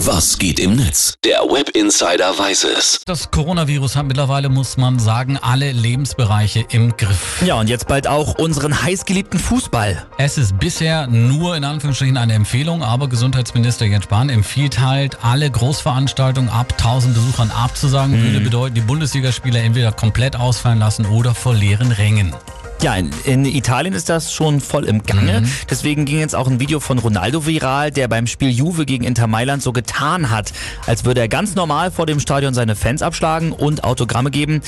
Was geht im Netz? Der Web Insider weiß es. Das Coronavirus hat mittlerweile, muss man sagen, alle Lebensbereiche im Griff. Ja, und jetzt bald auch unseren heißgeliebten Fußball. Es ist bisher nur in Anführungsstrichen eine Empfehlung, aber Gesundheitsminister Jens Spahn empfiehlt halt, alle Großveranstaltungen ab 1000 Besuchern abzusagen. Würde bedeuten, die Bundesligaspieler entweder komplett ausfallen lassen oder vor leeren Rängen. Ja, in, in Italien ist das schon voll im Gange. Deswegen ging jetzt auch ein Video von Ronaldo viral, der beim Spiel Juve gegen Inter Mailand so getan hat, als würde er ganz normal vor dem Stadion seine Fans abschlagen und Autogramme geben.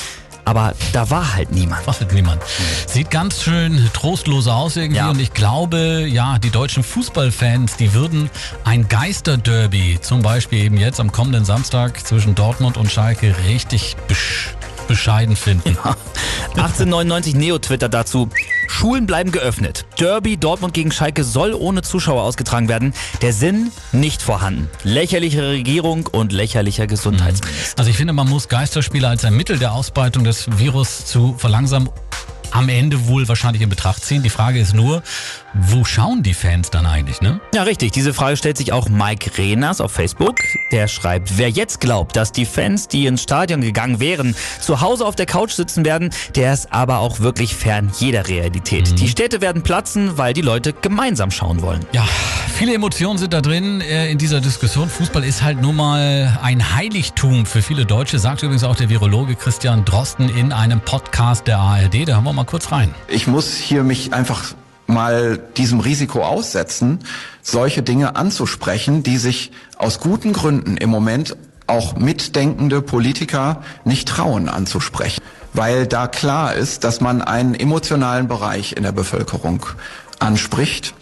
Aber da war halt niemand. Was mit niemand. Sieht ganz schön trostlos aus irgendwie Ja. und ich glaube, ja, die deutschen Fußballfans, die würden ein Geisterderby, zum Beispiel eben jetzt am kommenden Samstag zwischen Dortmund und Schalke, richtig besch bescheiden finden. 1899 Neo twittert dazu. Schulen bleiben geöffnet. Derby Dortmund gegen Schalke soll ohne Zuschauer ausgetragen werden. Der Sinn nicht vorhanden. Lächerliche Regierung und lächerlicher Gesundheitsminister. Also ich finde, man muss Geisterspiele als ein Mittel der Ausbreitung des Virus zu verlangsamen am Ende wohl wahrscheinlich in Betracht ziehen. Die Frage ist nur, wo schauen die Fans dann eigentlich, ne? Ja, richtig. Diese Frage stellt sich auch Mike Rehners auf Facebook. Der schreibt, wer jetzt glaubt, dass die Fans, die ins Stadion gegangen wären, zu Hause auf der Couch sitzen werden, der ist aber auch wirklich fern jeder Realität. Die Städte werden platzen, weil die Leute gemeinsam schauen wollen. Ja, viele Emotionen sind da drin äh, in dieser Diskussion. Fußball ist halt nun mal ein Heiligtum für viele Deutsche, sagt übrigens auch der Virologe Christian Drosten in einem Podcast der ARD. Da hören wir mal kurz rein. Ich muss hier mich einfach mal diesem Risiko aussetzen, solche Dinge anzusprechen, die sich aus guten Gründen im Moment auch mitdenkende Politiker nicht trauen anzusprechen. Weil da klar ist, dass man einen emotionalen Bereich in der Bevölkerung anspricht,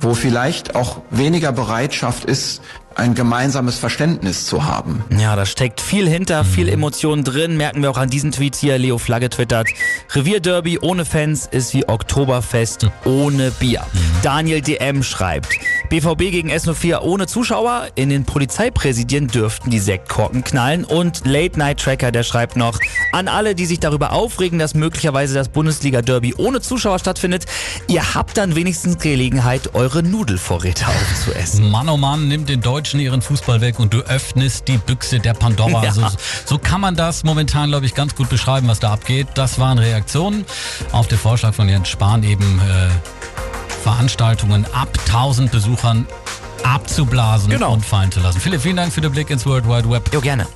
wo vielleicht auch weniger Bereitschaft ist, ein gemeinsames Verständnis zu haben. Ja, da steckt viel hinter, viel Emotionen drin. Merken wir auch an diesen Tweets hier. Leo Flagge twittert. Revierderby ohne Fans ist wie Oktoberfest ohne Bier. Daniel DM schreibt. BVB gegen S04 ohne Zuschauer. In den Polizeipräsidien dürften die Sektkorken knallen. Und Late Night Tracker, der schreibt noch, an alle, die sich darüber aufregen, dass möglicherweise das Bundesliga-Derby ohne Zuschauer stattfindet, ihr habt dann wenigstens Gelegenheit, eure Nudelvorräte aufzuessen. Mann oh Mann, nimmt den Deutschen ihren Fußball weg und du öffnest die Büchse der Pandora. Ja. Also, so kann man das momentan, glaube ich, ganz gut beschreiben, was da abgeht. Das waren Reaktionen auf den Vorschlag von Jens Spahn, eben äh, Veranstaltungen ab 1000 Besuchern abzublasen Genau. und fallen zu lassen. Philipp, vielen Dank für den Blick ins World Wide Web. Jo, gerne.